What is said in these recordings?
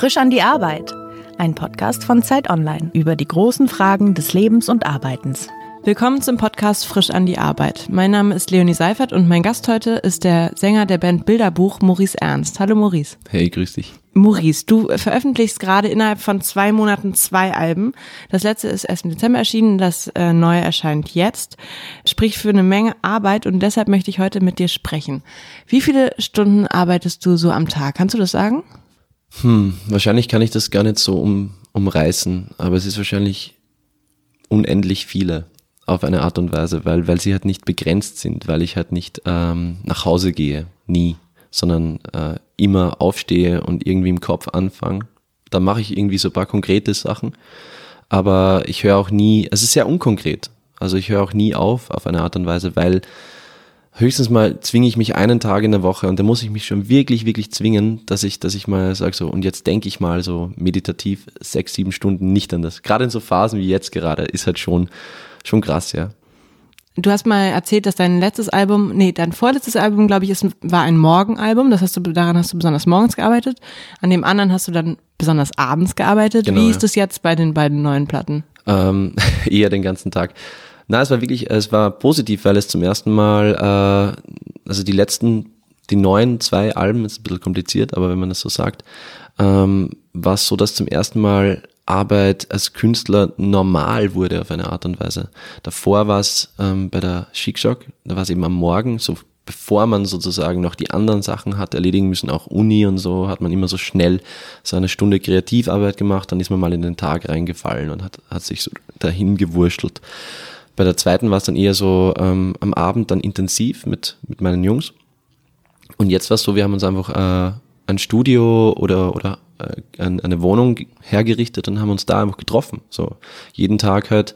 Frisch an die Arbeit. Ein Podcast von Zeit Online über die großen Fragen des Lebens und Arbeitens. Willkommen zum Podcast Frisch an die Arbeit. Mein Name ist Leonie Seifert und mein Gast heute ist der Sänger der Band Bilderbuch, Maurice Ernst. Hallo Maurice. Hey, grüß dich. Maurice, du veröffentlichst gerade innerhalb von zwei Monaten zwei Alben. Das letzte ist erst im Dezember erschienen, das äh, neue erscheint jetzt. Sprich für eine Menge Arbeit und deshalb möchte ich heute mit dir sprechen. Wie viele Stunden arbeitest du so am Tag? Kannst du das sagen? Hm, wahrscheinlich kann ich das gar nicht so um, umreißen, aber es ist wahrscheinlich unendlich viele auf eine Art und Weise, weil, weil sie halt nicht begrenzt sind, weil ich halt nicht ähm, nach Hause gehe, nie, sondern äh, immer aufstehe und irgendwie im Kopf anfange. Dann mache ich irgendwie so ein paar konkrete Sachen, aber ich höre auch nie, es ist sehr unkonkret, also ich höre auch nie auf auf eine Art und Weise, weil höchstens mal zwinge ich mich einen Tag in der Woche und da muss ich mich schon wirklich, wirklich zwingen, dass ich, dass ich mal sage so, und jetzt denke ich mal so meditativ sechs, sieben Stunden nicht an das. Gerade in so Phasen wie jetzt gerade ist halt schon schon krass, ja. Du hast mal erzählt, dass dein letztes Album, nee, dein vorletztes Album, glaube ich, ist, war ein Morgenalbum. Das hast du, daran hast du besonders morgens gearbeitet. An dem anderen hast du dann besonders abends gearbeitet. Genau, Wie ist das jetzt bei den beiden neuen Platten? Ähm, eher den ganzen Tag. Na, es war wirklich, es war positiv, weil es zum ersten Mal, äh, also die letzten, die neuen zwei Alben, ist ein bisschen kompliziert, aber wenn man das so sagt, ähm, war es so, dass zum ersten Mal Arbeit als Künstler normal wurde auf eine Art und Weise. Davor war es ähm, bei der Schickschock, da war es eben am Morgen, so bevor man sozusagen noch die anderen Sachen hat erledigen müssen, auch Uni und so, hat man immer so schnell so eine Stunde Kreativarbeit gemacht, dann ist man mal in den Tag reingefallen und hat, hat sich so dahin gewurschtelt. Bei der zweiten war es dann eher so ähm, am Abend dann intensiv mit, mit meinen Jungs. Und jetzt war es so, wir haben uns einfach äh, ein Studio oder, oder äh, eine Wohnung hergerichtet und haben uns da einfach getroffen. So jeden Tag halt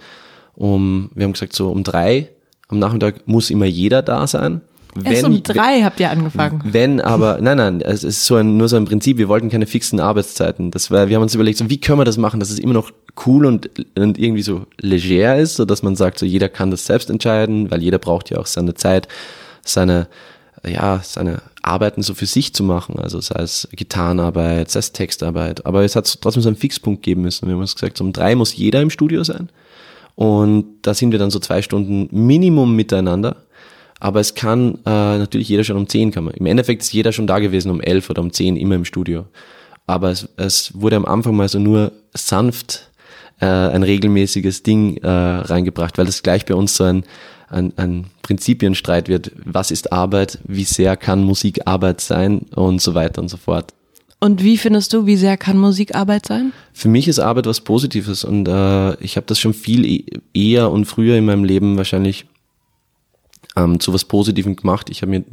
um, wir haben gesagt so um drei am Nachmittag muss immer jeder da sein. Wenn, Erst um drei habt ihr angefangen. Wenn aber, nein, nein, es ist so ein, nur so ein Prinzip, wir wollten keine fixen Arbeitszeiten. Das war, wir haben uns überlegt, so, wie können wir das machen, dass es immer noch cool und, und irgendwie so leger ist, so dass man sagt, so jeder kann das selbst entscheiden, weil jeder braucht ja auch seine Zeit, seine, ja, seine Arbeiten so für sich zu machen, also sei es Gitarrenarbeit, sei es Textarbeit, aber es hat trotzdem so einen Fixpunkt geben müssen. Wir haben uns gesagt, um drei muss jeder im Studio sein. Und da sind wir dann so zwei Stunden Minimum miteinander, aber es kann äh, natürlich jeder schon um zehn kommen. Im Endeffekt ist jeder schon da gewesen um elf oder um zehn immer im Studio, aber es, es wurde am Anfang mal so nur sanft äh, ein regelmäßiges Ding äh, reingebracht, weil das gleich bei uns so ein ein, ein Prinzipienstreit wird, was ist Arbeit, wie sehr kann Musik Arbeit sein und so weiter und so fort. Und wie findest du, wie sehr kann Musik Arbeit sein? Für mich ist Arbeit was Positives und äh, ich habe das schon viel e eher und früher in meinem Leben wahrscheinlich ähm, zu was Positivem gemacht. Ich habe mir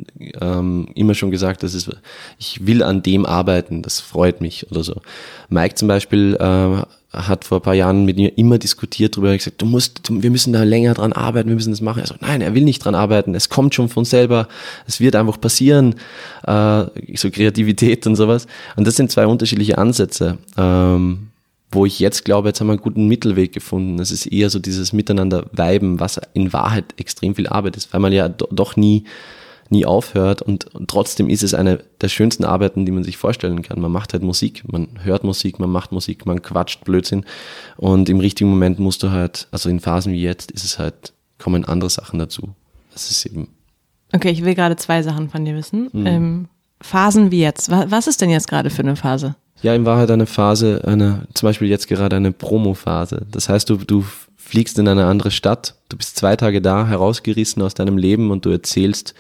ähm, immer schon gesagt, dass es, ich will an dem arbeiten, das freut mich oder so. Mike zum Beispiel äh, hat vor ein paar Jahren mit mir immer diskutiert darüber gesagt, du musst, du, wir müssen da länger dran arbeiten, wir müssen das machen. Also nein, er will nicht dran arbeiten, es kommt schon von selber, es wird einfach passieren, äh, so Kreativität und sowas. Und das sind zwei unterschiedliche Ansätze, ähm, wo ich jetzt glaube, jetzt haben wir einen guten Mittelweg gefunden. Es ist eher so dieses Miteinander weiben, was in Wahrheit extrem viel Arbeit ist, weil man ja do, doch nie nie aufhört und, und trotzdem ist es eine der schönsten Arbeiten, die man sich vorstellen kann. Man macht halt Musik, man hört Musik, man macht Musik, man quatscht Blödsinn und im richtigen Moment musst du halt, also in Phasen wie jetzt ist es halt, kommen andere Sachen dazu. Das ist eben. Okay, ich will gerade zwei Sachen von dir wissen. Mhm. Ähm, Phasen wie jetzt. Was ist denn jetzt gerade für eine Phase? Ja, in Wahrheit eine Phase, eine, zum Beispiel jetzt gerade eine Promo-Phase. Das heißt, du, du fliegst in eine andere Stadt, du bist zwei Tage da, herausgerissen aus deinem Leben und du erzählst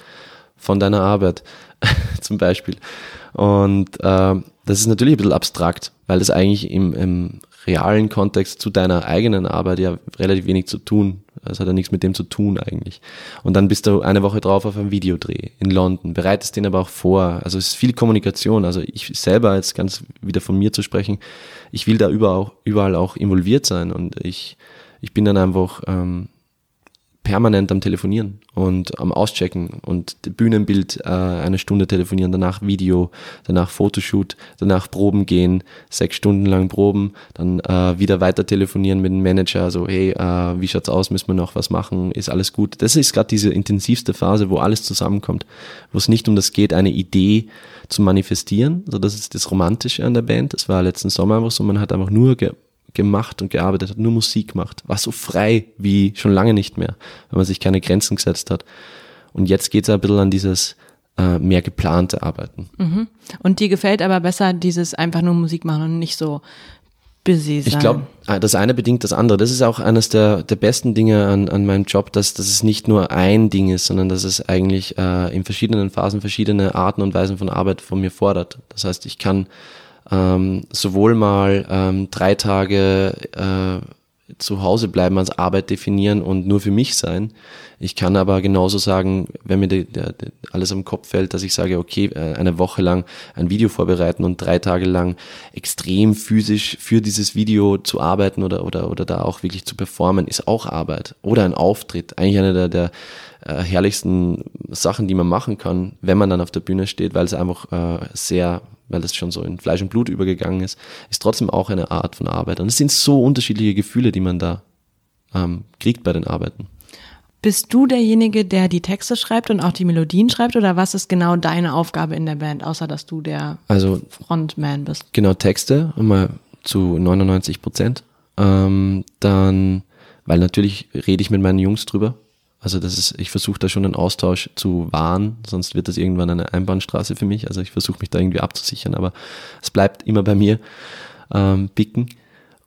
von deiner Arbeit zum Beispiel. Und äh, das ist natürlich ein bisschen abstrakt, weil das eigentlich im, im realen Kontext zu deiner eigenen Arbeit ja relativ wenig zu tun. Es hat ja nichts mit dem zu tun eigentlich. Und dann bist du eine Woche drauf auf einem Videodreh in London, bereitest den aber auch vor. Also es ist viel Kommunikation. Also ich selber, jetzt ganz wieder von mir zu sprechen, ich will da überall, überall auch involviert sein und ich, ich bin dann einfach ähm, permanent am Telefonieren und am Auschecken und Bühnenbild äh, eine Stunde telefonieren, danach Video, danach Fotoshoot, danach Proben gehen, sechs Stunden lang Proben, dann äh, wieder weiter telefonieren mit dem Manager, so hey, äh, wie schaut's aus, müssen wir noch was machen, ist alles gut. Das ist gerade diese intensivste Phase, wo alles zusammenkommt, wo es nicht um das geht, eine Idee zu manifestieren, so das ist das Romantische an der Band. Das war letzten Sommer einfach so, man hat einfach nur gemacht und gearbeitet hat, nur Musik gemacht, war so frei wie schon lange nicht mehr, wenn man sich keine Grenzen gesetzt hat. Und jetzt geht es ein bisschen an dieses äh, mehr geplante Arbeiten. Mhm. Und dir gefällt aber besser dieses einfach nur Musik machen und nicht so busy sein. Ich glaube, ah, das eine bedingt das andere. Das ist auch eines der, der besten Dinge an, an meinem Job, dass, dass es nicht nur ein Ding ist, sondern dass es eigentlich äh, in verschiedenen Phasen verschiedene Arten und Weisen von Arbeit von mir fordert. Das heißt, ich kann ähm, sowohl mal ähm, drei Tage äh, zu Hause bleiben als Arbeit definieren und nur für mich sein. Ich kann aber genauso sagen, wenn mir de, de alles am Kopf fällt, dass ich sage, okay, äh, eine Woche lang ein Video vorbereiten und drei Tage lang extrem physisch für dieses Video zu arbeiten oder, oder, oder da auch wirklich zu performen, ist auch Arbeit. Oder ein Auftritt. Eigentlich eine der, der äh, herrlichsten Sachen, die man machen kann, wenn man dann auf der Bühne steht, weil es einfach äh, sehr weil das schon so in Fleisch und Blut übergegangen ist, ist trotzdem auch eine Art von Arbeit. Und es sind so unterschiedliche Gefühle, die man da ähm, kriegt bei den Arbeiten. Bist du derjenige, der die Texte schreibt und auch die Melodien schreibt oder was ist genau deine Aufgabe in der Band, außer dass du der also, Frontman bist? Genau, Texte, mal zu 99 Prozent. Ähm, dann, weil natürlich rede ich mit meinen Jungs drüber, also das ist, ich versuche da schon einen Austausch zu wahren, sonst wird das irgendwann eine Einbahnstraße für mich. Also ich versuche mich da irgendwie abzusichern, aber es bleibt immer bei mir ähm, Picken.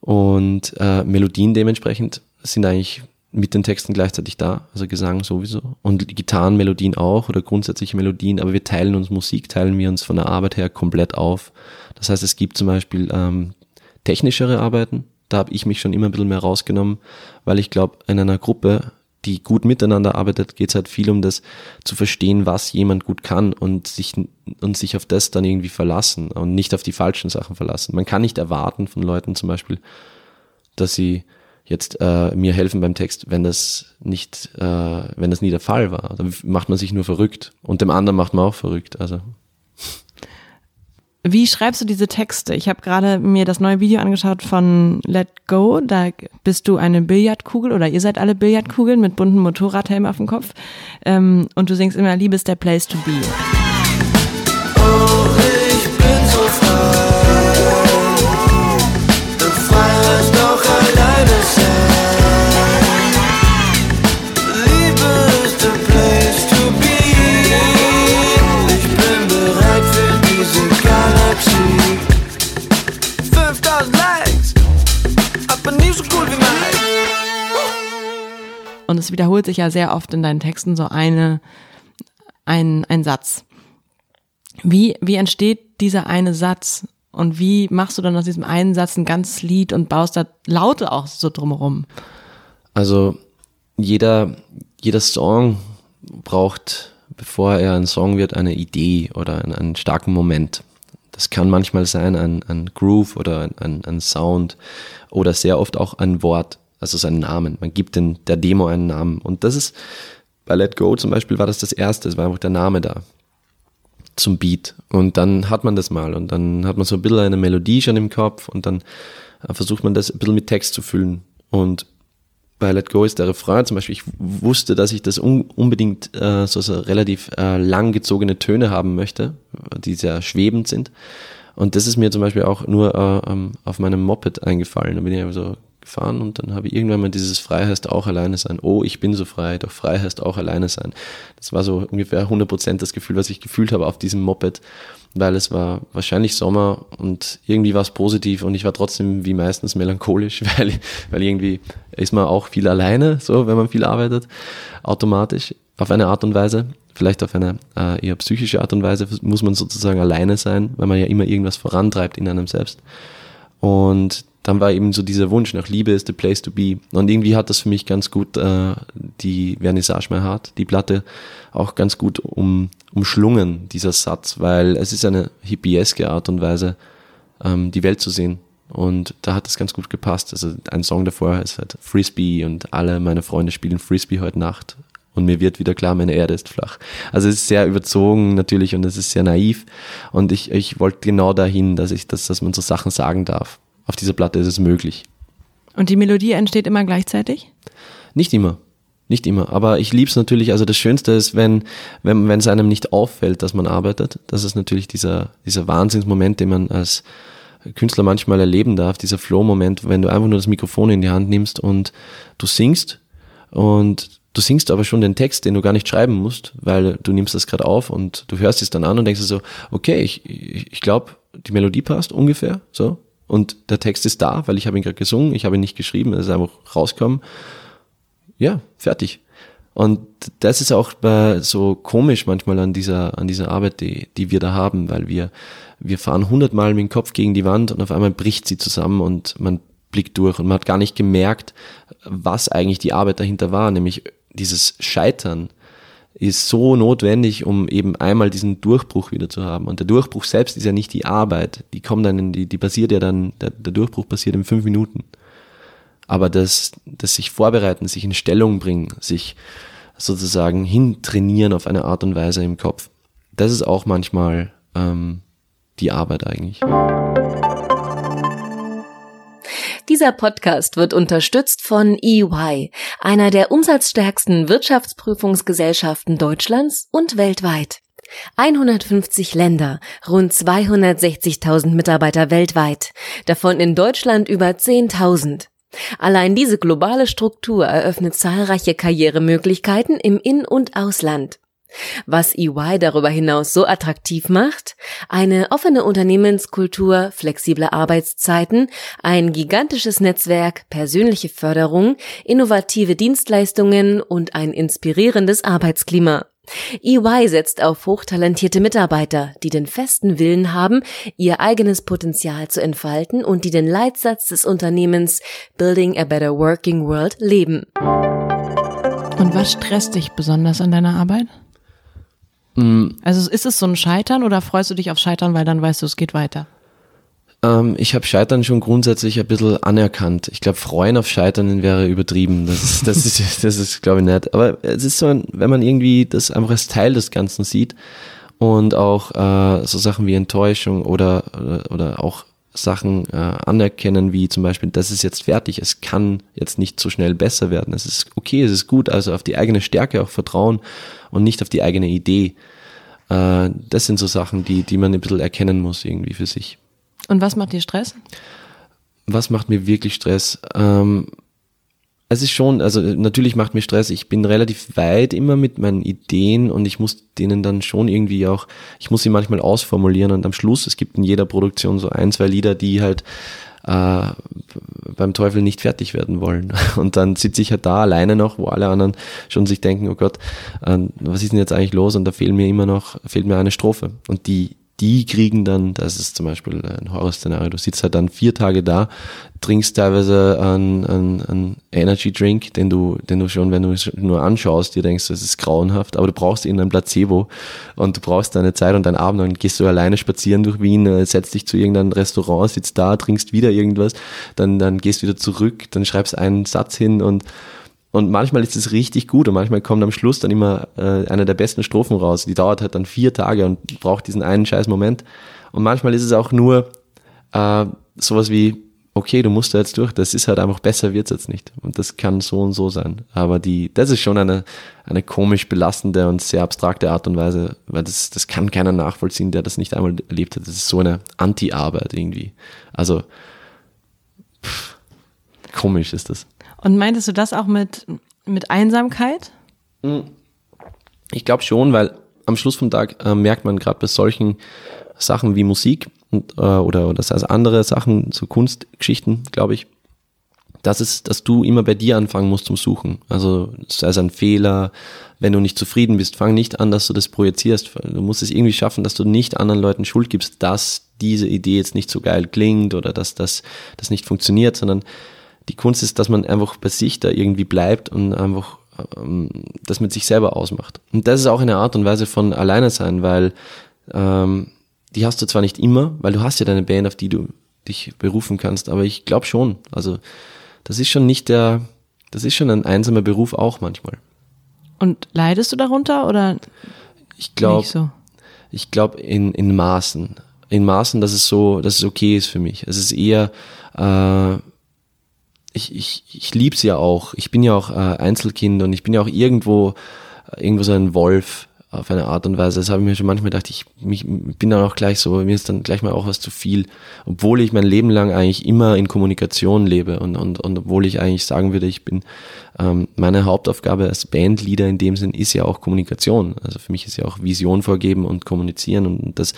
Und äh, Melodien dementsprechend sind eigentlich mit den Texten gleichzeitig da, also Gesang sowieso und Gitarrenmelodien auch oder grundsätzliche Melodien, aber wir teilen uns Musik, teilen wir uns von der Arbeit her komplett auf. Das heißt, es gibt zum Beispiel ähm, technischere Arbeiten, da habe ich mich schon immer ein bisschen mehr rausgenommen, weil ich glaube, in einer Gruppe die gut miteinander arbeitet, geht es halt viel um das zu verstehen, was jemand gut kann und sich, und sich auf das dann irgendwie verlassen und nicht auf die falschen Sachen verlassen. Man kann nicht erwarten von Leuten zum Beispiel, dass sie jetzt äh, mir helfen beim Text, wenn das nicht, äh, wenn das nie der Fall war. Dann macht man sich nur verrückt und dem anderen macht man auch verrückt. Also wie schreibst du diese Texte? Ich habe gerade mir das neue Video angeschaut von Let Go. Da bist du eine Billardkugel oder ihr seid alle Billardkugeln mit bunten Motorradhelm auf dem Kopf. Ähm, und du singst immer, Liebe ist der Place to be. Und es wiederholt sich ja sehr oft in deinen Texten so eine, ein, ein Satz. Wie, wie entsteht dieser eine Satz? Und wie machst du dann aus diesem einen Satz ein ganzes Lied und baust da Laute auch so drumherum? Also jeder, jeder Song braucht, bevor er ein Song wird, eine Idee oder einen, einen starken Moment. Das kann manchmal sein ein, ein Groove oder ein, ein Sound oder sehr oft auch ein Wort also seinen Namen. Man gibt den, der Demo einen Namen. Und das ist, bei Let Go zum Beispiel war das das erste, es war einfach der Name da zum Beat. Und dann hat man das mal und dann hat man so ein bisschen eine Melodie schon im Kopf und dann äh, versucht man das ein bisschen mit Text zu füllen. Und bei Let Go ist der Refrain zum Beispiel, ich wusste, dass ich das un unbedingt äh, so, so relativ äh, lang gezogene Töne haben möchte, die sehr schwebend sind. Und das ist mir zum Beispiel auch nur äh, ähm, auf meinem Moped eingefallen. Da bin ich so gefahren und dann habe ich irgendwann mal dieses Frei heißt auch alleine sein. Oh, ich bin so frei, doch frei heißt auch alleine sein. Das war so ungefähr 100% das Gefühl, was ich gefühlt habe auf diesem Moped, weil es war wahrscheinlich Sommer und irgendwie war es positiv und ich war trotzdem wie meistens melancholisch, weil, weil irgendwie ist man auch viel alleine, so wenn man viel arbeitet, automatisch auf eine Art und Weise. Vielleicht auf eine äh, eher psychische Art und Weise muss man sozusagen alleine sein, weil man ja immer irgendwas vorantreibt in einem selbst. Und dann war eben so dieser Wunsch nach Liebe is the place to be. Und irgendwie hat das für mich ganz gut äh, die Vernissage My Heart, die Platte, auch ganz gut um, umschlungen, dieser Satz, weil es ist eine hippieske Art und Weise, ähm, die Welt zu sehen. Und da hat es ganz gut gepasst. Also ein Song davor heißt halt Frisbee und alle meine Freunde spielen Frisbee heute Nacht. Und mir wird wieder klar, meine Erde ist flach. Also es ist sehr überzogen natürlich und es ist sehr naiv. Und ich, ich wollte genau dahin, dass ich, dass, dass man so Sachen sagen darf. Auf dieser Platte ist es möglich. Und die Melodie entsteht immer gleichzeitig? Nicht immer. Nicht immer. Aber ich lieb's natürlich. Also das Schönste ist, wenn, wenn, wenn es einem nicht auffällt, dass man arbeitet. Das ist natürlich dieser, dieser Wahnsinnsmoment, den man als Künstler manchmal erleben darf, dieser Flow-Moment, wenn du einfach nur das Mikrofon in die Hand nimmst und du singst und du singst aber schon den Text, den du gar nicht schreiben musst, weil du nimmst das gerade auf und du hörst es dann an und denkst dir so, okay, ich, ich, ich glaube, die Melodie passt ungefähr, so. Und der Text ist da, weil ich habe ihn gerade gesungen, ich habe ihn nicht geschrieben, es ist einfach rausgekommen. Ja, fertig. Und das ist auch bei, so komisch manchmal an dieser, an dieser Arbeit, die, die wir da haben, weil wir, wir fahren hundertmal mit dem Kopf gegen die Wand und auf einmal bricht sie zusammen und man blickt durch und man hat gar nicht gemerkt, was eigentlich die Arbeit dahinter war, nämlich dieses Scheitern ist so notwendig, um eben einmal diesen Durchbruch wieder zu haben. Und der Durchbruch selbst ist ja nicht die Arbeit. Die kommt dann in die, die passiert ja dann, der, der Durchbruch passiert in fünf Minuten. Aber das, das sich vorbereiten, sich in Stellung bringen, sich sozusagen hintrainieren auf eine Art und Weise im Kopf, das ist auch manchmal ähm, die Arbeit eigentlich. Dieser Podcast wird unterstützt von EY, einer der umsatzstärksten Wirtschaftsprüfungsgesellschaften Deutschlands und weltweit. 150 Länder, rund 260.000 Mitarbeiter weltweit, davon in Deutschland über 10.000. Allein diese globale Struktur eröffnet zahlreiche Karrieremöglichkeiten im In- und Ausland. Was EY darüber hinaus so attraktiv macht? Eine offene Unternehmenskultur, flexible Arbeitszeiten, ein gigantisches Netzwerk, persönliche Förderung, innovative Dienstleistungen und ein inspirierendes Arbeitsklima. EY setzt auf hochtalentierte Mitarbeiter, die den festen Willen haben, ihr eigenes Potenzial zu entfalten und die den Leitsatz des Unternehmens Building a Better Working World leben. Und was stresst dich besonders an deiner Arbeit? Also ist es so ein Scheitern oder freust du dich auf Scheitern, weil dann weißt du, es geht weiter? Ähm, ich habe Scheitern schon grundsätzlich ein bisschen anerkannt. Ich glaube, freuen auf Scheitern wäre übertrieben. Das ist, das ist, das ist glaube ich, nicht. Aber es ist so, ein, wenn man irgendwie das einfach als Teil des Ganzen sieht und auch äh, so Sachen wie Enttäuschung oder, oder, oder auch Sachen äh, anerkennen, wie zum Beispiel, das ist jetzt fertig, es kann jetzt nicht so schnell besser werden. Es ist okay, es ist gut, also auf die eigene Stärke auch vertrauen und nicht auf die eigene Idee. Äh, das sind so Sachen, die, die man ein bisschen erkennen muss irgendwie für sich. Und was macht dir Stress? Was macht mir wirklich Stress? Ähm, es ist schon, also natürlich macht mir Stress. Ich bin relativ weit immer mit meinen Ideen und ich muss denen dann schon irgendwie auch, ich muss sie manchmal ausformulieren und am Schluss, es gibt in jeder Produktion so ein, zwei Lieder, die halt äh, beim Teufel nicht fertig werden wollen. Und dann sitze ich halt da alleine noch, wo alle anderen schon sich denken, oh Gott, äh, was ist denn jetzt eigentlich los? Und da fehlt mir immer noch, fehlt mir eine Strophe. Und die die kriegen dann, das ist zum Beispiel ein Horrorszenario, du sitzt halt dann vier Tage da, trinkst teilweise einen, einen, Energy Drink, den du, den du schon, wenn du es nur anschaust, dir denkst, das ist grauenhaft, aber du brauchst irgendein Placebo und du brauchst deine Zeit und deinen Abend, dann gehst du alleine spazieren durch Wien, äh, setzt dich zu irgendeinem Restaurant, sitzt da, trinkst wieder irgendwas, dann, dann gehst wieder zurück, dann schreibst einen Satz hin und und manchmal ist es richtig gut und manchmal kommt am Schluss dann immer äh, eine der besten Strophen raus. Die dauert halt dann vier Tage und braucht diesen einen scheiß Moment. Und manchmal ist es auch nur äh, sowas wie, okay, du musst da jetzt durch, das ist halt einfach besser wird's jetzt nicht. Und das kann so und so sein. Aber die, das ist schon eine, eine komisch belastende und sehr abstrakte Art und Weise, weil das, das kann keiner nachvollziehen, der das nicht einmal erlebt hat. Das ist so eine Anti-Arbeit irgendwie. Also, pff, komisch ist das. Und meintest du das auch mit, mit Einsamkeit? Ich glaube schon, weil am Schluss vom Tag äh, merkt man gerade bei solchen Sachen wie Musik und, äh, oder, das heißt andere Sachen, so Kunstgeschichten, glaube ich, dass es, dass du immer bei dir anfangen musst zum Suchen. Also sei es ein Fehler, wenn du nicht zufrieden bist, fang nicht an, dass du das projizierst. Du musst es irgendwie schaffen, dass du nicht anderen Leuten Schuld gibst, dass diese Idee jetzt nicht so geil klingt oder dass das, das nicht funktioniert, sondern die Kunst ist, dass man einfach bei sich da irgendwie bleibt und einfach ähm, das mit sich selber ausmacht. Und das ist auch eine Art und Weise von alleine sein, weil ähm, die hast du zwar nicht immer, weil du hast ja deine Band, auf die du dich berufen kannst. Aber ich glaube schon. Also das ist schon nicht der, das ist schon ein einsamer Beruf auch manchmal. Und leidest du darunter oder Ich glaube, so? ich glaube in, in Maßen. In Maßen, dass es so, dass es okay ist für mich. Es ist eher, äh, ich, ich, ich lieb's ja auch. Ich bin ja auch äh, Einzelkind und ich bin ja auch irgendwo, irgendwo so ein Wolf auf eine Art und Weise. Das habe ich mir schon manchmal gedacht, ich mich, bin dann auch gleich so, mir ist dann gleich mal auch was zu viel. Obwohl ich mein Leben lang eigentlich immer in Kommunikation lebe und, und, und obwohl ich eigentlich sagen würde, ich bin, ähm, meine Hauptaufgabe als Bandleader in dem Sinn ist ja auch Kommunikation. Also für mich ist ja auch Vision vorgeben und kommunizieren und das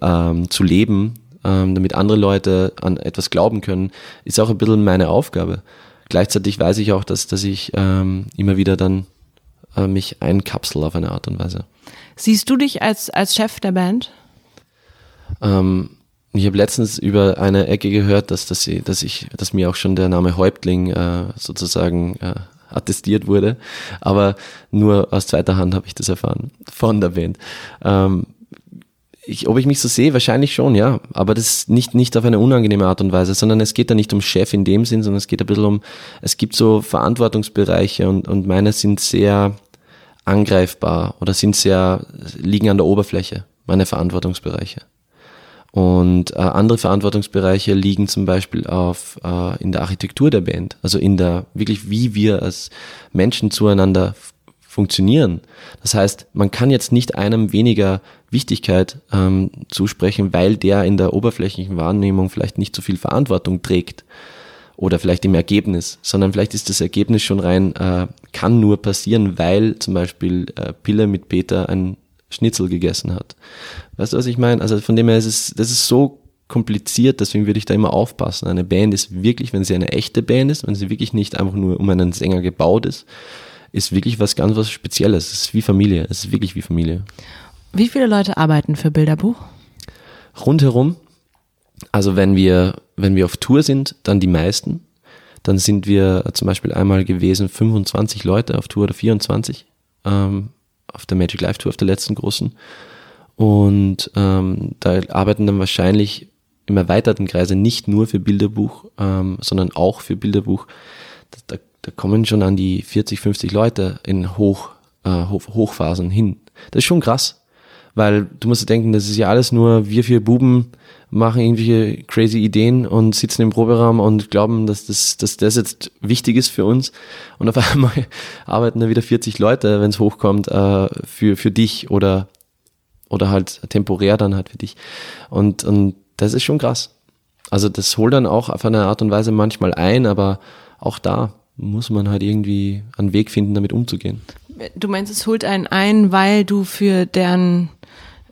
ähm, zu leben, ähm, damit andere Leute an etwas glauben können, ist auch ein bisschen meine Aufgabe. Gleichzeitig weiß ich auch, dass, dass ich ähm, immer wieder dann äh, mich einkapsel auf eine Art und Weise. Siehst du dich als, als Chef der Band? Ähm, ich habe letztens über eine Ecke gehört, dass, dass, sie, dass, ich, dass mir auch schon der Name Häuptling äh, sozusagen äh, attestiert wurde. Aber nur aus zweiter Hand habe ich das erfahren von der Band. Ähm, ich, ob ich mich so sehe, wahrscheinlich schon, ja. Aber das nicht, nicht auf eine unangenehme Art und Weise, sondern es geht da nicht um Chef in dem Sinn, sondern es geht ein bisschen um, es gibt so Verantwortungsbereiche und, und meine sind sehr angreifbar oder sind sehr, liegen an der Oberfläche, meine Verantwortungsbereiche. Und äh, andere Verantwortungsbereiche liegen zum Beispiel auf äh, in der Architektur der Band, also in der wirklich wie wir als Menschen zueinander funktionieren. Das heißt, man kann jetzt nicht einem weniger Wichtigkeit ähm, zusprechen, weil der in der oberflächlichen Wahrnehmung vielleicht nicht so viel Verantwortung trägt oder vielleicht im Ergebnis, sondern vielleicht ist das Ergebnis schon rein, äh, kann nur passieren, weil zum Beispiel äh, Pille mit Peter ein Schnitzel gegessen hat. Weißt du, was ich meine? Also von dem her ist es, das ist so kompliziert, deswegen würde ich da immer aufpassen. Eine Band ist wirklich, wenn sie eine echte Band ist, wenn sie wirklich nicht einfach nur um einen Sänger gebaut ist, ist wirklich was ganz was Spezielles. Es ist wie Familie. Es ist wirklich wie Familie. Wie viele Leute arbeiten für Bilderbuch? Rundherum, also wenn wir, wenn wir auf Tour sind, dann die meisten. Dann sind wir zum Beispiel einmal gewesen 25 Leute auf Tour oder 24 ähm, auf der Magic Live Tour, auf der letzten großen. Und ähm, da arbeiten dann wahrscheinlich im erweiterten Kreise nicht nur für Bilderbuch, ähm, sondern auch für Bilderbuch. Da, da, da kommen schon an die 40, 50 Leute in Hoch, äh, Hoch, Hochphasen hin. Das ist schon krass. Weil du musst denken, das ist ja alles nur, wir vier Buben machen irgendwelche crazy Ideen und sitzen im Proberaum und glauben, dass das, dass das jetzt wichtig ist für uns. Und auf einmal arbeiten da wieder 40 Leute, wenn es hochkommt, äh, für, für dich oder, oder halt temporär dann halt für dich. Und, und das ist schon krass. Also das holt dann auch auf eine Art und Weise manchmal ein, aber auch da muss man halt irgendwie einen Weg finden, damit umzugehen. Du meinst, es holt einen ein, weil du für deren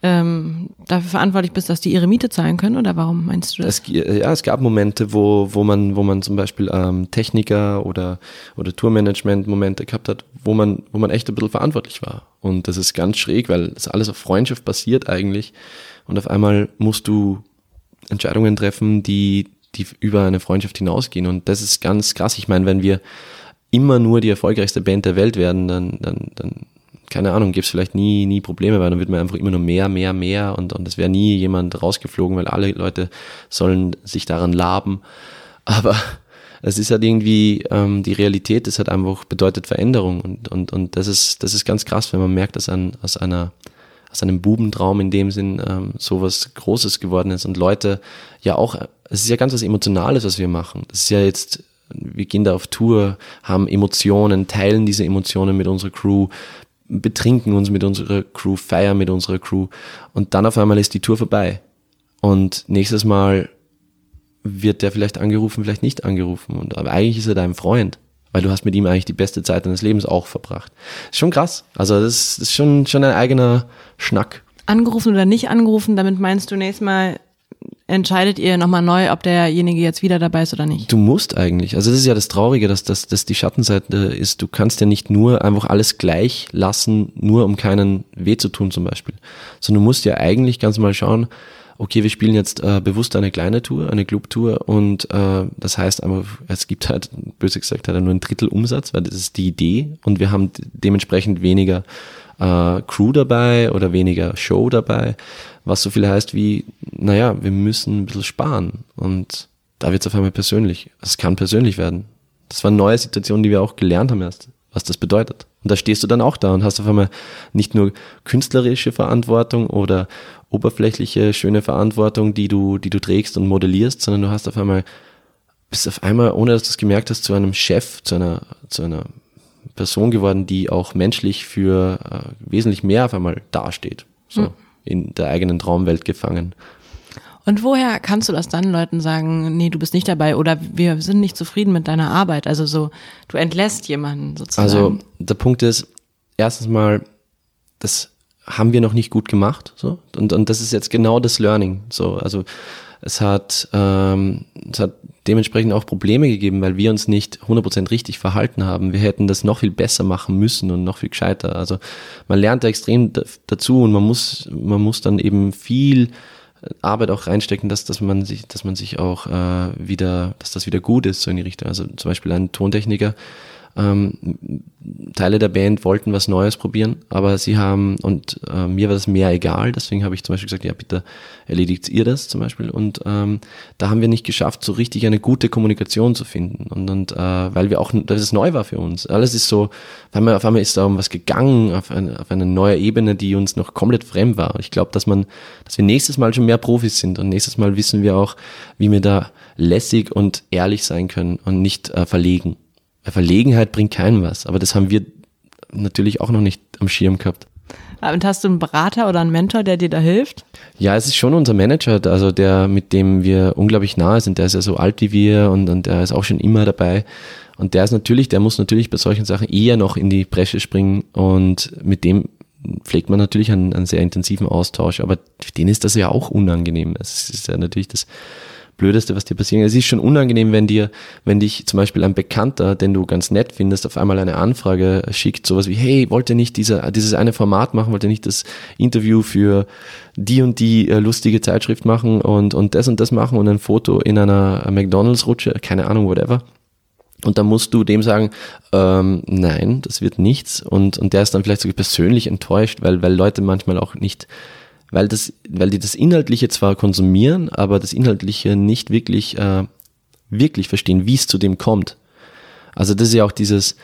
ähm, dafür verantwortlich bist, dass die ihre Miete zahlen können? Oder warum meinst du das? Es, gi- ja, es gab Momente, wo, wo man, wo man zum Beispiel ähm, Techniker oder, oder Tourmanagement-Momente gehabt hat, wo man, wo man echt ein bisschen verantwortlich war. Und das ist ganz schräg, weil das alles auf Freundschaft basiert eigentlich. Und auf einmal musst du Entscheidungen treffen, die, die über eine Freundschaft hinausgehen. Und das ist ganz krass. Ich meine, wenn wir immer nur die erfolgreichste Band der Welt werden, dann, dann, dann keine Ahnung, gibt's vielleicht nie, nie Probleme, weil dann wird man einfach immer nur mehr, mehr, mehr und, und es wäre nie jemand rausgeflogen, weil alle Leute sollen sich daran laben. Aber es ist halt irgendwie, ähm, die Realität ist halt einfach, bedeutet Veränderung und, und, und das ist, das ist ganz krass, wenn man merkt, dass ein, aus einer, aus einem Bubentraum in dem Sinn ähm, sowas Großes geworden ist und Leute ja auch, es ist ja ganz was Emotionales, was wir machen. Das ist ja jetzt, wir gehen da auf Tour, haben Emotionen, teilen diese Emotionen mit unserer Crew, betrinken uns mit unserer Crew, feiern mit unserer Crew und dann auf einmal ist die Tour vorbei. Und nächstes Mal wird der vielleicht angerufen, vielleicht nicht angerufen. Und, aber eigentlich ist er dein Freund, weil du hast mit ihm eigentlich die beste Zeit deines Lebens auch verbracht. Ist schon krass. Also das, ist schon, schon ein eigener Schnack. Angerufen oder nicht angerufen, damit meinst du nächstes Mal entscheidet ihr nochmal neu, ob derjenige jetzt wieder dabei ist oder nicht. Du musst eigentlich. Also das ist ja das Traurige, dass das dass die Schattenseite ist. Du kannst ja nicht nur einfach alles gleich lassen, nur um keinen weh zu tun zum Beispiel. Sondern du musst ja eigentlich ganz mal schauen, okay, wir spielen jetzt äh, bewusst eine kleine Tour, eine Clubtour und äh, das heißt aber, es gibt halt, böse gesagt, halt nur ein Drittel Umsatz, weil das ist die Idee und wir haben dementsprechend weniger äh, Crew dabei oder weniger Show dabei, was so viel heißt wie, naja, wir müssen ein bisschen sparen und da wird es auf einmal persönlich. Es kann persönlich werden. Das war eine neue Situation, die wir auch gelernt haben erst, was das bedeutet. Und da stehst du dann auch da und hast auf einmal nicht nur künstlerische Verantwortung oder oberflächliche, schöne Verantwortung, die du, die du trägst und modellierst, sondern du hast auf einmal, bist auf einmal, ohne dass du es gemerkt hast, zu einem Chef, zu einer, zu einer Person geworden, die auch menschlich für äh, wesentlich mehr auf einmal dasteht. So Mhm. in der eigenen Traumwelt gefangen. Und woher kannst du das dann Leuten sagen, nee, du bist nicht dabei oder wir sind nicht zufrieden mit deiner Arbeit? Also so, du entlässt jemanden sozusagen. Also der Punkt ist, erstens mal, das haben wir noch nicht gut gemacht. So. Und, und das ist jetzt genau das Learning. So, also es hat, ähm, es hat dementsprechend auch Probleme gegeben, weil wir uns nicht 100% richtig verhalten haben. Wir hätten das noch viel besser machen müssen und noch viel gescheiter. Also man lernt da extrem da- dazu und man muss, man muss dann eben viel Arbeit auch reinstecken, dass, dass man sich, dass man sich auch äh, wieder, dass das wieder gut ist, so in die Richtung. Also zum Beispiel ein Tontechniker, ähm, Teile der Band wollten was Neues probieren, aber sie haben, und äh, mir war das mehr egal, deswegen habe ich zum Beispiel gesagt, ja bitte erledigt ihr das zum Beispiel. Und ähm, da haben wir nicht geschafft, so richtig eine gute Kommunikation zu finden. Und, und äh, weil wir auch, dass es neu war für uns. Alles ist so, auf einmal, auf einmal ist da um was gegangen, auf eine, auf eine neue Ebene, die uns noch komplett fremd war. Ich glaube, dass man, dass wir nächstes Mal schon mehr Profis sind und nächstes Mal wissen wir auch, wie wir da lässig und ehrlich sein können und nicht äh, verlegen. Verlegenheit bringt keinem was, aber das haben wir natürlich auch noch nicht am Schirm gehabt. Und hast du einen Berater oder einen Mentor, der dir da hilft? Ja, es ist schon unser Manager, also der, mit dem wir unglaublich nahe sind. Der ist ja so alt wie wir und, und der ist auch schon immer dabei. Und der ist natürlich, der muss natürlich bei solchen Sachen eher noch in die Bresche springen und mit dem pflegt man natürlich einen, einen sehr intensiven Austausch, aber für den ist das ja auch unangenehm. Es ist ja natürlich das Blödeste, was dir passieren kann. Es ist schon unangenehm, wenn dir, wenn dich zum Beispiel ein Bekannter, den du ganz nett findest, auf einmal eine Anfrage schickt, sowas wie, hey, wollt ihr nicht diese, dieses eine Format machen, wollt ihr nicht das Interview für die und die äh, lustige Zeitschrift machen und, und das und das machen und ein Foto in einer McDonalds-Rutsche, keine Ahnung, whatever. Und dann musst du dem sagen, ähm, nein, das wird nichts. Und, und der ist dann vielleicht sogar persönlich enttäuscht, weil, weil Leute manchmal auch nicht, weil das, weil die das Inhaltliche zwar konsumieren, aber das Inhaltliche nicht wirklich, äh, wirklich verstehen, wie es zu dem kommt. Also das ist ja auch dieses,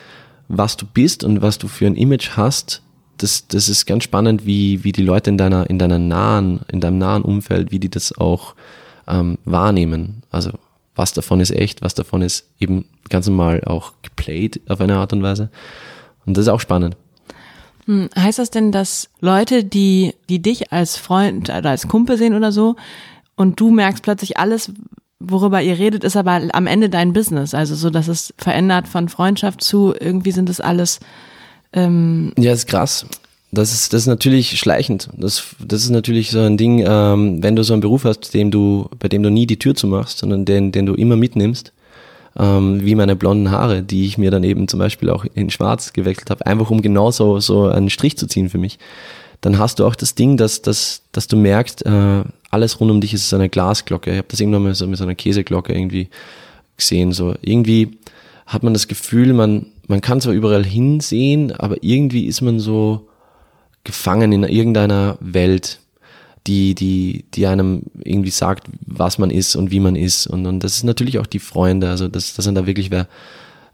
was du bist und was du für ein Image hast, das, das ist ganz spannend, wie, wie die Leute in deiner, in deiner nahen, in deinem nahen Umfeld, wie die das auch ähm, wahrnehmen. Also was davon ist echt, was davon ist eben ganz normal auch geplayt auf eine Art und Weise. Und das ist auch spannend. Hm, heißt das denn, dass Leute, die, die dich als Freund oder als Kumpel sehen oder so, und du merkst plötzlich alles, worüber ihr redet, ist aber am Ende dein Business. Also so, dass es verändert von Freundschaft zu, irgendwie sind das alles, ähm, Ja, ist krass. Das ist, das ist natürlich schleichend. Das, das ist natürlich so ein Ding, ähm, wenn du so einen Beruf hast, dem du, bei dem du nie die Tür zumachst, sondern den, den du immer mitnimmst, ähm, wie meine blonden Haare, die ich mir dann eben zum Beispiel auch in schwarz gewechselt habe, einfach um genau so, so einen Strich zu ziehen für mich. Dann hast du auch das Ding, dass, dass, dass du merkst, äh, alles rund um dich ist so eine Glasglocke. Ich habe das irgendwann mal so mit so einer Käseglocke irgendwie gesehen. So irgendwie hat man das Gefühl, man, man kann zwar überall hinsehen, aber irgendwie ist man so gefangen in irgendeiner Welt, die, die, die einem irgendwie sagt, was man ist und wie man ist. Und, und das ist natürlich auch die Freunde, also dass, dass dann da wirklich wer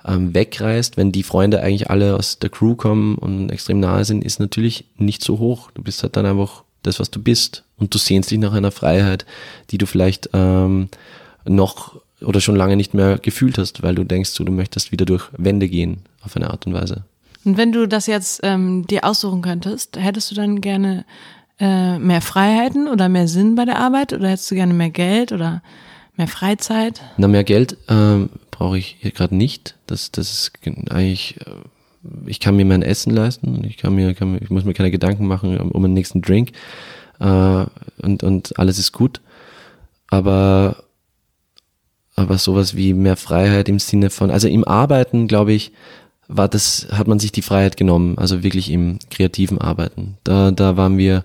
ähm, wegreist, wenn die Freunde eigentlich alle aus der Crew kommen und extrem nahe sind, ist natürlich nicht so hoch. Du bist halt dann einfach das, was du bist. Und du sehnst dich nach einer Freiheit, die du vielleicht ähm, noch oder schon lange nicht mehr gefühlt hast, weil du denkst, du, du möchtest wieder durch Wände gehen, auf eine Art und Weise. und wenn du das jetzt ähm, dir aussuchen könntest, hättest du dann gerne äh, mehr Freiheiten oder mehr Sinn bei der Arbeit oder hättest du gerne mehr Geld oder mehr Freizeit? Na, mehr Geld ähm, brauche ich hier gerade nicht. Das, das ist gen- eigentlich, äh, ich kann mir mein Essen leisten und ich kann mir, kann mir, ich muss mir keine Gedanken machen um, um den nächsten Drink äh, und, und alles ist gut. Aber, aber sowas wie mehr Freiheit im Sinne von, also im Arbeiten, glaube ich, war das, hat man sich die Freiheit genommen, also wirklich im kreativen Arbeiten. Da, da waren wir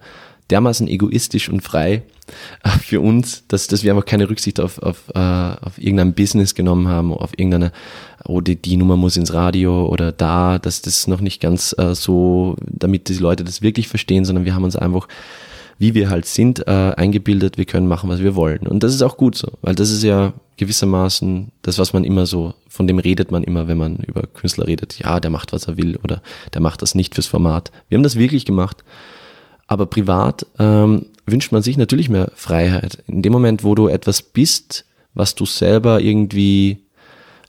dermaßen egoistisch und frei äh, für uns, dass, dass wir einfach keine Rücksicht auf, auf, äh, auf irgendein Business genommen haben, auf irgendeine oh, die, die Nummer muss ins Radio oder da, dass das noch nicht ganz äh, so, damit die Leute das wirklich verstehen, sondern wir haben uns einfach wie wir halt sind, eingebildet, wir können machen, was wir wollen. Und das ist auch gut so, weil das ist ja gewissermaßen das, was man immer so, von dem redet man immer, wenn man über Künstler redet. Ja, der macht, was er will oder der macht das nicht fürs Format. Wir haben das wirklich gemacht. Aber privat ähm, wünscht man sich natürlich mehr Freiheit. In dem Moment, wo du etwas bist, was du selber irgendwie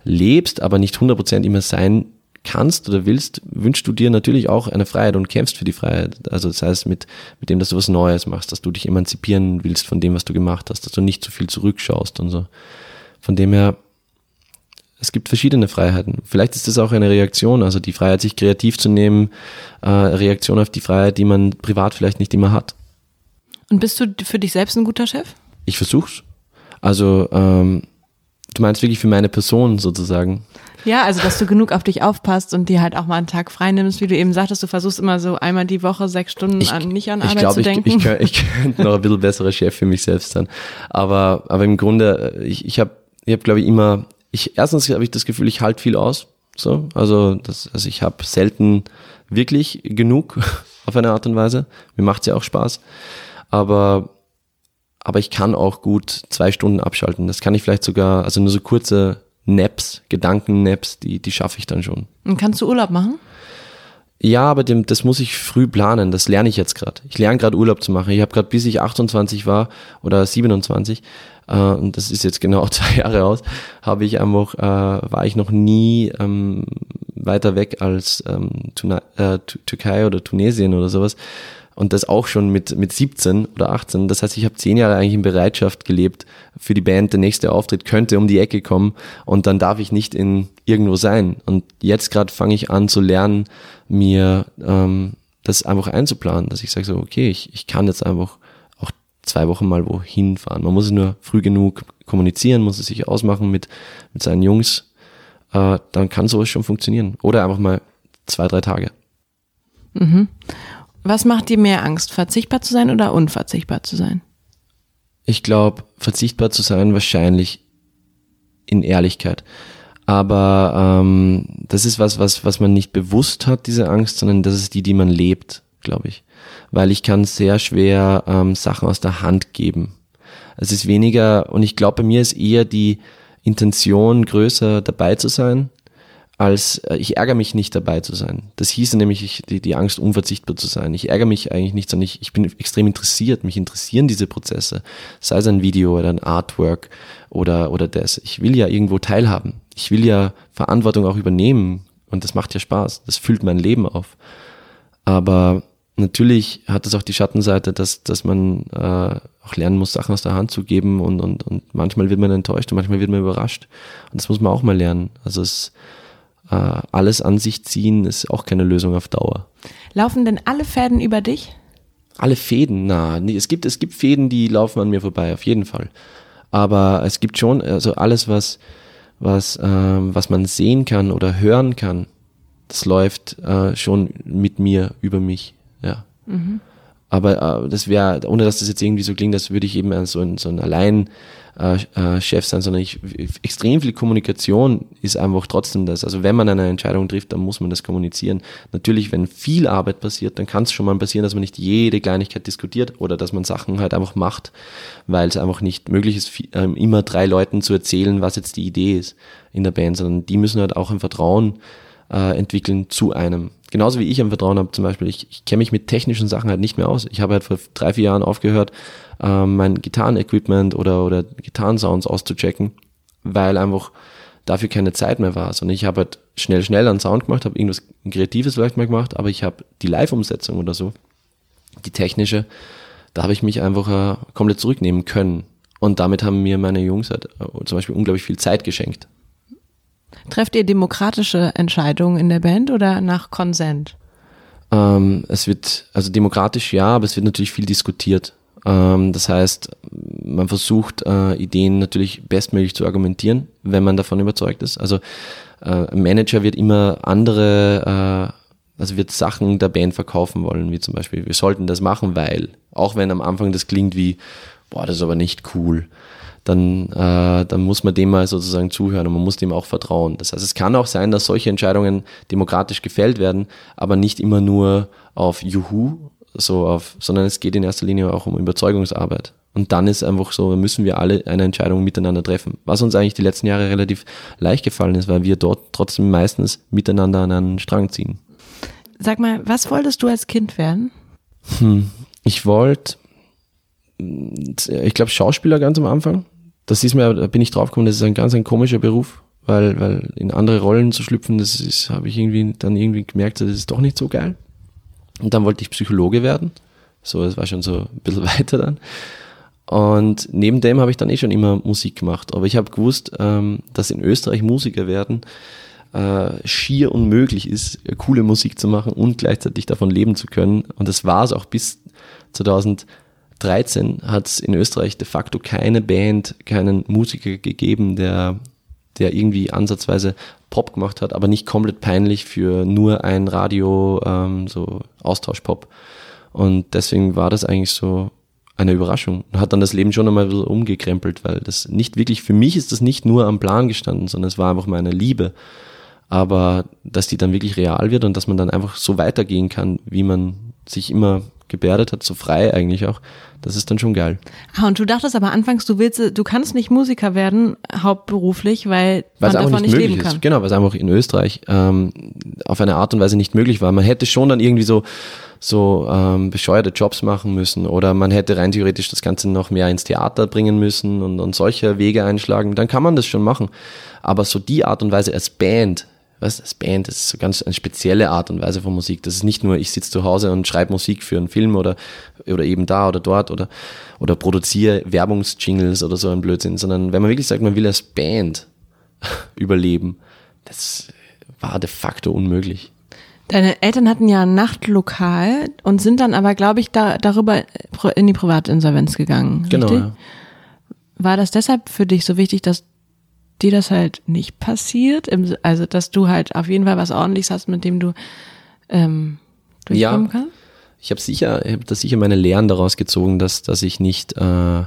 lebst, aber nicht 100% immer sein kannst oder willst, wünschst du dir natürlich auch eine Freiheit und kämpfst für die Freiheit. Also das heißt mit, mit dem, dass du was Neues machst, dass du dich emanzipieren willst von dem, was du gemacht hast, dass du nicht zu viel zurückschaust und so. Von dem her, es gibt verschiedene Freiheiten. Vielleicht ist das auch eine Reaktion, also die Freiheit, sich kreativ zu nehmen, äh, Reaktion auf die Freiheit, die man privat vielleicht nicht immer hat. Und bist du für dich selbst ein guter Chef? Ich versuch's. Also ähm, du meinst wirklich für meine Person sozusagen. Ja, also dass du genug auf dich aufpasst und dir halt auch mal einen Tag frei nimmst, wie du eben sagtest, du versuchst immer so einmal die Woche sechs Stunden ich, an, nicht an ich Arbeit glaub, zu ich, denken. Ich, ich, könnte, ich könnte noch ein bisschen besserer Chef für mich selbst sein. Aber, aber im Grunde, ich, ich habe, ich hab, glaube ich, immer, ich, erstens habe ich das Gefühl, ich halte viel aus. So, also, das, also ich habe selten wirklich genug auf eine Art und Weise. Mir macht's ja auch Spaß. Aber aber ich kann auch gut zwei Stunden abschalten. Das kann ich vielleicht sogar, also nur so kurze Naps, Gedankennaps, die, die schaffe ich dann schon. Und kannst du Urlaub machen? Ja, aber dem, das muss ich früh planen. Das lerne ich jetzt gerade. Ich lerne gerade Urlaub zu machen. Ich habe gerade, bis ich 28 war oder 27, äh, und das ist jetzt genau zwei Jahre aus, habe ich einfach, äh, war ich noch nie ähm, weiter weg als ähm, Tuna äh, Türkei oder Tunesien oder sowas. Und das auch schon mit, mit 17 oder 18. Das heißt, ich habe zehn Jahre eigentlich in Bereitschaft gelebt für die Band. Der nächste Auftritt könnte um die Ecke kommen und dann darf ich nicht in irgendwo sein. Und jetzt gerade fange ich an zu lernen, mir ähm, das einfach einzuplanen, dass ich sage so, okay, ich, ich kann jetzt einfach auch zwei Wochen mal wohin fahren. Man muss es nur früh genug kommunizieren, muss es sich ausmachen mit, mit seinen Jungs. Äh, dann kann sowas schon funktionieren. Oder einfach mal zwei, drei Tage. Mhm. Was macht dir mehr Angst, verzichtbar zu sein oder unverzichtbar zu sein? Ich glaube, verzichtbar zu sein wahrscheinlich in Ehrlichkeit. Aber ähm, das ist was, was, was man nicht bewusst hat, diese Angst, sondern das ist die, die man lebt, glaube ich. Weil ich kann sehr schwer ähm, Sachen aus der Hand geben. Es ist weniger, und ich glaube, bei mir ist eher die Intention größer dabei zu sein, als äh, ich ärgere mich nicht dabei zu sein. Das hieße nämlich ich, die, die Angst, unverzichtbar zu sein. Ich ärgere mich eigentlich nicht, sondern ich, ich bin extrem interessiert. Mich interessieren diese Prozesse. Sei es ein Video oder ein Artwork oder, oder das. Ich will ja irgendwo teilhaben. Ich will ja Verantwortung auch übernehmen. Und das macht ja Spaß. Das füllt mein Leben auf. Aber natürlich hat es auch die Schattenseite, dass, dass man äh, auch lernen muss, Sachen aus der Hand zu geben und, und, und manchmal wird man enttäuscht und manchmal wird man überrascht. Und das muss man auch mal lernen. Also es alles an sich ziehen ist auch keine Lösung auf Dauer. Laufen denn alle Fäden über dich? Alle Fäden, na, nee, es gibt, es gibt Fäden, die laufen an mir vorbei, auf jeden Fall. Aber es gibt schon, also alles, was, was, ähm, was man sehen kann oder hören kann, das läuft äh, schon mit mir über mich, ja. Mhm. Aber äh, das wäre, ohne dass das jetzt irgendwie so klingt, das würde ich eben so ein, so ein allein äh, äh, Chef sein, sondern ich, extrem viel Kommunikation ist einfach trotzdem das. Also wenn man eine Entscheidung trifft, dann muss man das kommunizieren. Natürlich, wenn viel Arbeit passiert, dann kann es schon mal passieren, dass man nicht jede Kleinigkeit diskutiert oder dass man Sachen halt einfach macht, weil es einfach nicht möglich ist, äh, immer drei Leuten zu erzählen, was jetzt die Idee ist in der Band, sondern die müssen halt auch ein Vertrauen äh, entwickeln zu einem. Genauso wie ich ein Vertrauen habe, zum Beispiel, ich, ich kenne mich mit technischen Sachen halt nicht mehr aus. Ich habe halt vor drei, vier Jahren aufgehört, ähm, mein Gitarrenequipment oder, oder Gitarrensounds auszuchecken, weil einfach dafür keine Zeit mehr war. Sondern ich habe halt schnell, schnell einen Sound gemacht, habe irgendwas Kreatives vielleicht mal gemacht, aber ich habe die Live-Umsetzung oder so, die technische, da habe ich mich einfach äh, komplett zurücknehmen können. Und damit haben mir meine Jungs halt äh, zum Beispiel unglaublich viel Zeit geschenkt. Trefft ihr demokratische Entscheidungen in der Band oder nach Konsent? Ähm, es wird, also demokratisch ja, aber es wird natürlich viel diskutiert. Ähm, das heißt, man versucht, äh, Ideen natürlich bestmöglich zu argumentieren, wenn man davon überzeugt ist. Also äh, ein Manager wird immer andere, äh, also wird Sachen der Band verkaufen wollen, wie zum Beispiel, wir sollten das machen, weil, auch wenn am Anfang das klingt wie, boah, das ist aber nicht cool, dann, dann muss man dem mal sozusagen zuhören und man muss dem auch vertrauen. Das heißt, es kann auch sein, dass solche Entscheidungen demokratisch gefällt werden, aber nicht immer nur auf Juhu, so auf, sondern es geht in erster Linie auch um Überzeugungsarbeit. Und dann ist einfach so, müssen wir alle eine Entscheidung miteinander treffen. Was uns eigentlich die letzten Jahre relativ leicht gefallen ist, weil wir dort trotzdem meistens miteinander an einen Strang ziehen. Sag mal, was wolltest du als Kind werden? Hm. Ich wollte, ich glaube, Schauspieler ganz am Anfang. Das ist mir, da bin ich draufgekommen, das ist ein ganz ein komischer Beruf, weil, weil in andere Rollen zu schlüpfen, das ist, habe ich irgendwie dann irgendwie gemerkt, das ist doch nicht so geil. Und dann wollte ich Psychologe werden. So, das war schon so ein bisschen weiter dann. Und neben dem habe ich dann eh schon immer Musik gemacht. Aber ich habe gewusst, ähm, dass in Österreich Musiker werden äh, schier unmöglich ist, coole Musik zu machen und gleichzeitig davon leben zu können. Und das war es auch bis 2013 hat es in Österreich de facto keine Band, keinen Musiker gegeben, der, der irgendwie ansatzweise Pop gemacht hat, aber nicht komplett peinlich für nur ein Radio, ähm, so Austauschpop. Und deswegen war das eigentlich so eine Überraschung und hat dann das Leben schon einmal ein umgekrempelt, weil das nicht wirklich, für mich ist das nicht nur am Plan gestanden, sondern es war einfach meine Liebe. Aber dass die dann wirklich real wird und dass man dann einfach so weitergehen kann, wie man sich immer gebärdet hat, so frei eigentlich auch, das ist dann schon geil. Ah, und du dachtest aber anfangs, du willst, du kannst nicht Musiker werden, hauptberuflich, weil Weil man davon nicht nicht leben kann. ist. Genau, weil es einfach in Österreich ähm, auf eine Art und Weise nicht möglich war. Man hätte schon dann irgendwie so so ähm, bescheuerte Jobs machen müssen oder man hätte rein theoretisch das Ganze noch mehr ins Theater bringen müssen und, und solche Wege einschlagen. Dann kann man das schon machen. Aber so die Art und Weise als Band, was als Band, das ist so ganz eine spezielle Art und Weise von Musik. Das ist nicht nur, ich sitze zu Hause und schreibe Musik für einen Film oder, oder eben da oder dort oder, oder produziere Werbungsjingles oder so ein Blödsinn, sondern wenn man wirklich sagt, man will als Band überleben, das war de facto unmöglich. Deine Eltern hatten ja ein Nachtlokal und sind dann aber, glaube ich, da, darüber in die Privatinsolvenz gegangen. Genau. Richtig? Ja. War das deshalb für dich so wichtig, dass dir das halt nicht passiert? Also, dass du halt auf jeden Fall was ordentliches hast, mit dem du ähm, durchkommen Ja. kannst? Ich habe sicher, ich habe da sicher meine Lehren daraus gezogen, dass, dass ich nicht, äh,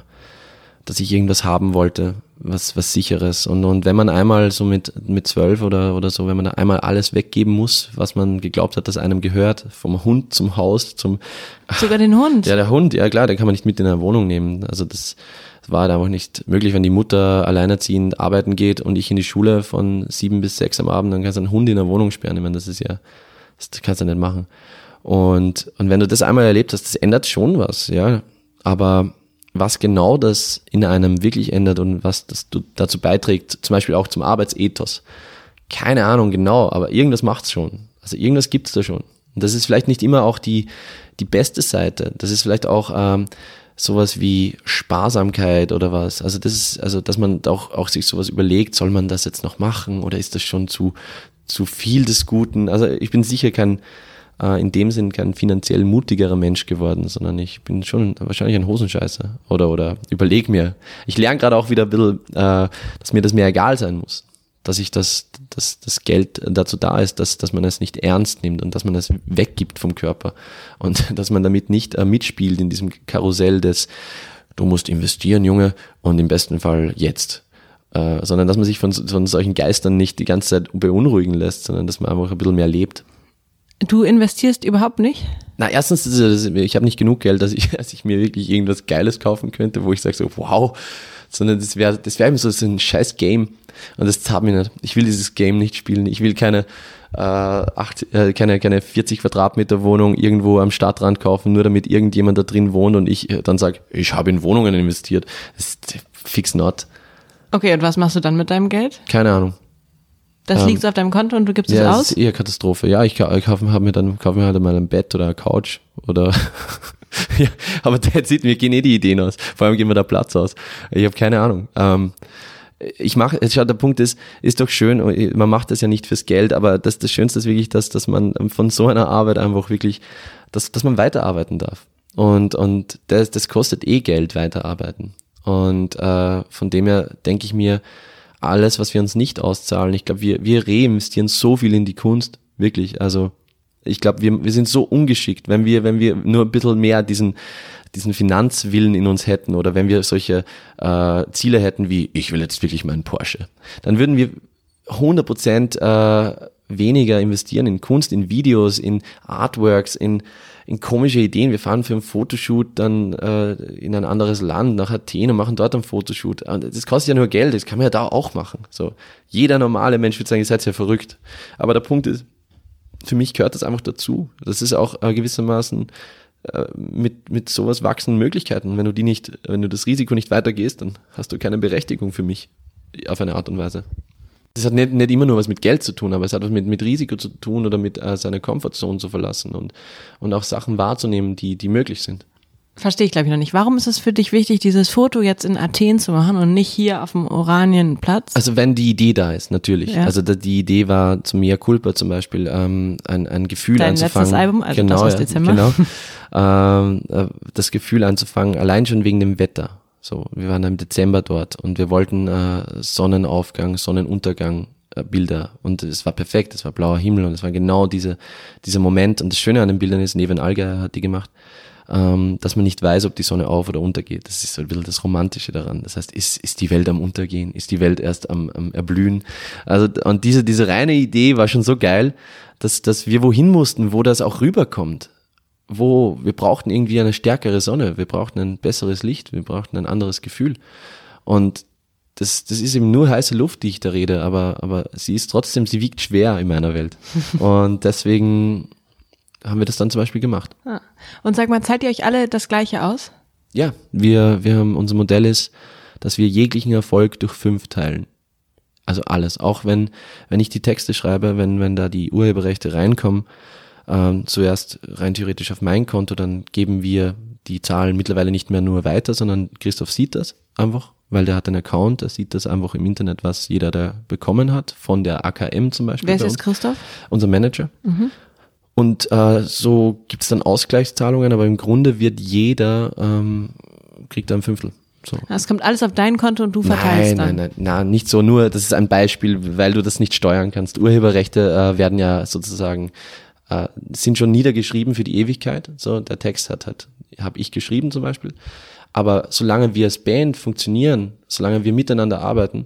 dass ich irgendwas haben wollte, was, was sicheres. Und, und wenn man einmal so mit, mit zwölf oder, oder so, wenn man da einmal alles weggeben muss, was man geglaubt hat, dass einem gehört, vom Hund zum Haus, zum, Sogar den Hund. ja, der Hund, ja klar, den kann man nicht mit in eine Wohnung nehmen. Also das war halt einfach nicht möglich, wenn die Mutter alleinerziehend arbeiten geht und ich in die Schule von sieben bis sechs am Abend, dann kannst du einen Hund in der Wohnung sperren. Ich meine, das ist ja, das kannst du nicht machen. Und, und wenn du das einmal erlebt hast, das ändert schon was, ja. Aber was genau das in einem wirklich ändert und was das dazu beiträgt, zum Beispiel auch zum Arbeitsethos, keine Ahnung genau, aber irgendwas macht's schon. Also irgendwas gibt's da schon. Und das ist vielleicht nicht immer auch die, die beste Seite. Das ist vielleicht auch ähm, sowas wie Sparsamkeit oder was. Also das ist, also dass man auch, auch sich sowas überlegt, soll man das jetzt noch machen oder ist das schon zu, zu viel des Guten? Also ich bin sicher kein, äh, in dem Sinn kein finanziell mutigerer Mensch geworden, sondern ich bin schon wahrscheinlich ein Hosenscheißer oder, oder überleg mir. Ich lerne gerade auch wieder ein bisschen, äh, dass mir das mehr egal sein muss dass ich das, dass das Geld dazu da ist, dass, dass man es nicht ernst nimmt und dass man es weggibt vom Körper und dass man damit nicht äh, mitspielt in diesem Karussell des du musst investieren, Junge, und im besten Fall jetzt. Äh, sondern dass man sich von, von solchen Geistern nicht die ganze Zeit beunruhigen lässt, sondern dass man einfach ein bisschen mehr lebt. Du investierst überhaupt nicht? Na, erstens, ich habe nicht genug Geld, dass ich, dass ich mir wirklich irgendwas Geiles kaufen könnte, wo ich sage so, wow, sondern das wäre das wäre eben so, so ein scheiß Game und das zahlt mir nicht. Ich will dieses Game nicht spielen. Ich will keine, äh, acht, äh, keine, keine 40 Quadratmeter Wohnung irgendwo am Stadtrand kaufen, nur damit irgendjemand da drin wohnt und ich äh, dann sage, ich habe in Wohnungen investiert. Das ist fix not. Okay, und was machst du dann mit deinem Geld? Keine Ahnung. Das Ähm, liegt so auf deinem Konto und du gibst Ja, es das aus? ist eher Katastrophe. Ja, ich, ich kaufe mir dann kaufe mir halt mal ein Bett oder eine Couch oder ja, aber that's it, mir gehen eh die Ideen aus. Vor allem gehen mir da Platz aus. Ich habe keine Ahnung. Ähm, ich mache, schau, der Punkt ist, ist doch schön, man macht das ja nicht fürs Geld, aber das, das Schönste ist wirklich, dass, dass man von so einer Arbeit einfach wirklich, dass, dass man weiterarbeiten darf. Und, und das, das kostet eh Geld, weiterarbeiten. Und äh, von dem her denke ich mir, alles, was wir uns nicht auszahlen, ich glaube, wir, wir reinvestieren so viel in die Kunst, wirklich. Also ich glaube, wir, wir sind so ungeschickt, wenn wir, wenn wir nur ein bisschen mehr diesen, diesen Finanzwillen in uns hätten oder wenn wir solche äh, Ziele hätten wie, ich will jetzt wirklich meinen Porsche, dann würden wir 100 Prozent äh, weniger investieren in Kunst, in Videos, in Artworks, in, in komische Ideen. Wir fahren für einen Fotoshoot dann äh, in ein anderes Land, nach Athen und machen dort einen Fotoshoot. Das kostet ja nur Geld, das kann man ja da auch machen. So, jeder normale Mensch würde sagen, ihr seid ja verrückt. Aber der Punkt ist, für mich gehört das einfach dazu. Das ist auch äh, gewissermaßen äh, mit, mit sowas wachsenden Möglichkeiten. Wenn du die nicht, wenn du das Risiko nicht weitergehst, dann hast du keine Berechtigung für mich auf eine Art und Weise. Das hat nicht, nicht immer nur was mit Geld zu tun, aber es hat was mit, mit Risiko zu tun oder mit äh, seine Komfortzone zu verlassen und, und auch Sachen wahrzunehmen, die, die möglich sind. Verstehe ich, glaube ich, noch nicht. Warum ist es für dich wichtig, dieses Foto jetzt in Athen zu machen und nicht hier auf dem Oranienplatz? Also wenn die Idee da ist, natürlich. Ja. Also die Idee war zum Mea Culpa zum Beispiel, ähm, ein, ein Gefühl Dein anzufangen. letztes Album, also genau, das aus ja, Dezember. Genau. ähm, äh, das Gefühl anzufangen, allein schon wegen dem Wetter. So, wir waren im Dezember dort und wir wollten äh, Sonnenaufgang, Sonnenuntergang äh, Bilder und es war perfekt, es war blauer Himmel und es war genau diese, dieser Moment und das Schöne an den Bildern ist, Neven Alger hat die gemacht, ähm, dass man nicht weiß, ob die Sonne auf oder untergeht. Das ist so ein bisschen das Romantische daran. Das heißt, ist, ist die Welt am Untergehen? Ist die Welt erst am, am Erblühen? Also, und diese, diese reine Idee war schon so geil, dass, dass wir wohin mussten, wo das auch rüberkommt. Wo wir brauchten irgendwie eine stärkere Sonne, wir brauchten ein besseres Licht, wir brauchten ein anderes Gefühl. Und das, das ist eben nur heiße Luft, die ich da rede, aber, aber sie ist trotzdem, sie wiegt schwer in meiner Welt. Und deswegen haben wir das dann zum Beispiel gemacht. Ah. Und sag mal, zahlt ihr euch alle das Gleiche aus? Ja, wir, wir haben, unser Modell ist, dass wir jeglichen Erfolg durch fünf teilen. Also alles. Auch wenn, wenn ich die Texte schreibe, wenn, wenn da die Urheberrechte reinkommen, ähm, zuerst rein theoretisch auf mein Konto, dann geben wir die Zahlen mittlerweile nicht mehr nur weiter, sondern Christoph sieht das einfach, weil der hat einen Account, der sieht das einfach im Internet, was jeder da bekommen hat, von der AKM zum Beispiel. Wer ist uns Christoph? unser Manager. Und äh, so gibt's dann Ausgleichszahlungen, aber im Grunde wird jeder, ähm, kriegt da ein Fünftel. So. Es kommt alles auf dein Konto und du verteilst Nein, dann. nein, nein, na, nicht so, nur, das ist ein Beispiel, weil du das nicht steuern kannst. Urheberrechte äh, werden ja sozusagen, äh, sind schon niedergeschrieben für die Ewigkeit. So, der Text hat, hat habe ich geschrieben zum Beispiel. Aber solange wir als Band funktionieren, solange wir miteinander arbeiten,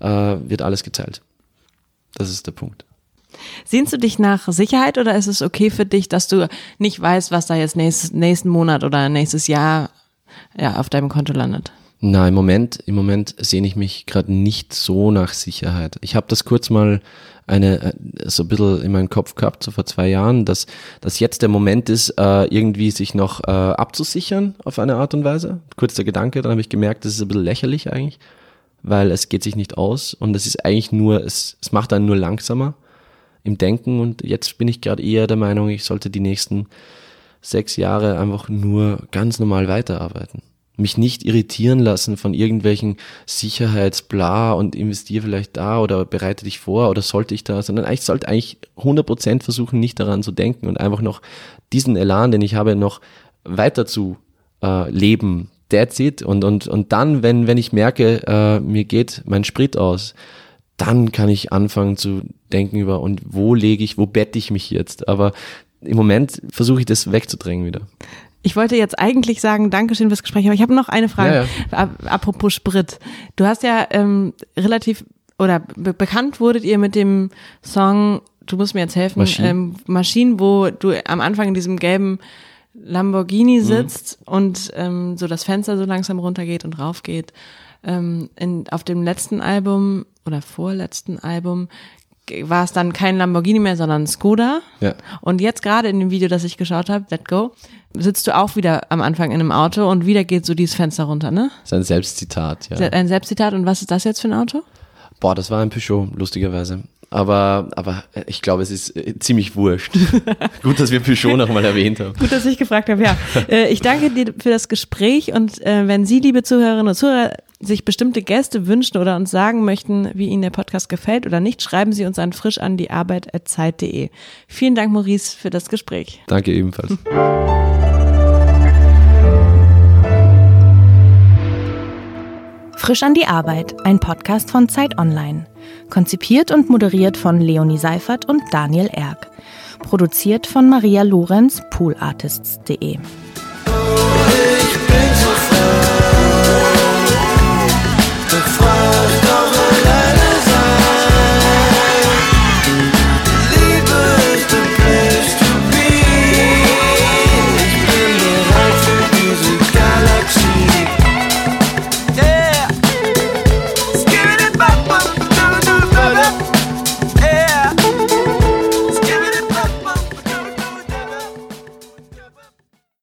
äh, wird alles geteilt. Das ist der Punkt. Sehnst du dich nach Sicherheit oder ist es okay für dich, dass du nicht weißt, was da jetzt nächstes, nächsten Monat oder nächstes Jahr ja, auf deinem Konto landet? Na, im Moment, im Moment sehne ich mich gerade nicht so nach Sicherheit. Ich habe das kurz mal eine äh, so ein bisschen in meinem Kopf gehabt, so vor zwei Jahren, dass, dass jetzt der Moment ist, äh, irgendwie sich noch äh, abzusichern auf eine Art und Weise. Kurz der Gedanke, dann habe ich gemerkt, das ist ein bisschen lächerlich eigentlich, weil es geht sich nicht aus und es ist eigentlich nur, es, es macht einen nur langsamer im Denken und jetzt bin ich gerade eher der Meinung, ich sollte die nächsten sechs Jahre einfach nur ganz normal weiterarbeiten. Mich nicht irritieren lassen von irgendwelchen Sicherheitsbla und investiere vielleicht da oder bereite dich vor oder sollte ich da, sondern ich sollte eigentlich 100% versuchen, nicht daran zu denken und einfach noch diesen Elan, den ich habe, noch weiter zu äh, leben. That's it. Und, und, und dann, wenn, wenn ich merke, äh, mir geht mein Sprit aus, dann kann ich anfangen zu denken über, und wo lege ich, wo bette ich mich jetzt? Aber im Moment versuche ich das wegzudrängen wieder. Ich wollte jetzt eigentlich sagen, Dankeschön fürs Gespräch, aber ich habe noch eine Frage. Ap- Apropos Sprit. Du hast ja ähm, relativ oder be bekannt wurdet ihr mit dem Song, du musst mir jetzt helfen, Maschinen. Ähm, Maschinen, wo du am Anfang in diesem gelben Lamborghini sitzt und ähm, so das Fenster so langsam runtergeht und raufgeht. Ähm, in, auf dem letzten Album oder vorletzten Album war es dann kein Lamborghini mehr, sondern Skoda. Ja. Und jetzt gerade in dem Video, das ich geschaut habe, Let Go, sitzt du auch wieder am Anfang in einem Auto und wieder geht so dieses Fenster runter, ne? Das ist ein Selbstzitat, ja. Ein Selbstzitat. Und was ist das jetzt für ein Auto? Boah, das war ein Peugeot, lustigerweise. Aber, aber ich glaube, es ist äh, ziemlich wurscht. Gut, dass wir Peugeot nochmal erwähnt haben. Gut, dass ich gefragt habe, ja. Äh, ich danke dir für das Gespräch und äh, wenn Sie, liebe Zuhörerinnen und Zuhörer, sich bestimmte Gäste wünschen oder uns sagen möchten, wie Ihnen der Podcast gefällt oder nicht, schreiben Sie uns an frisch an die Arbeit@zeit.de. Vielen Dank, Maurice, für das Gespräch. Danke ebenfalls. Frisch an die Arbeit, ein Podcast von Zeit Online. Konzipiert und moderiert von Leonie Seifert und Daniel Erck. Produziert von Maria Lorenz, poolartists.de. de fraude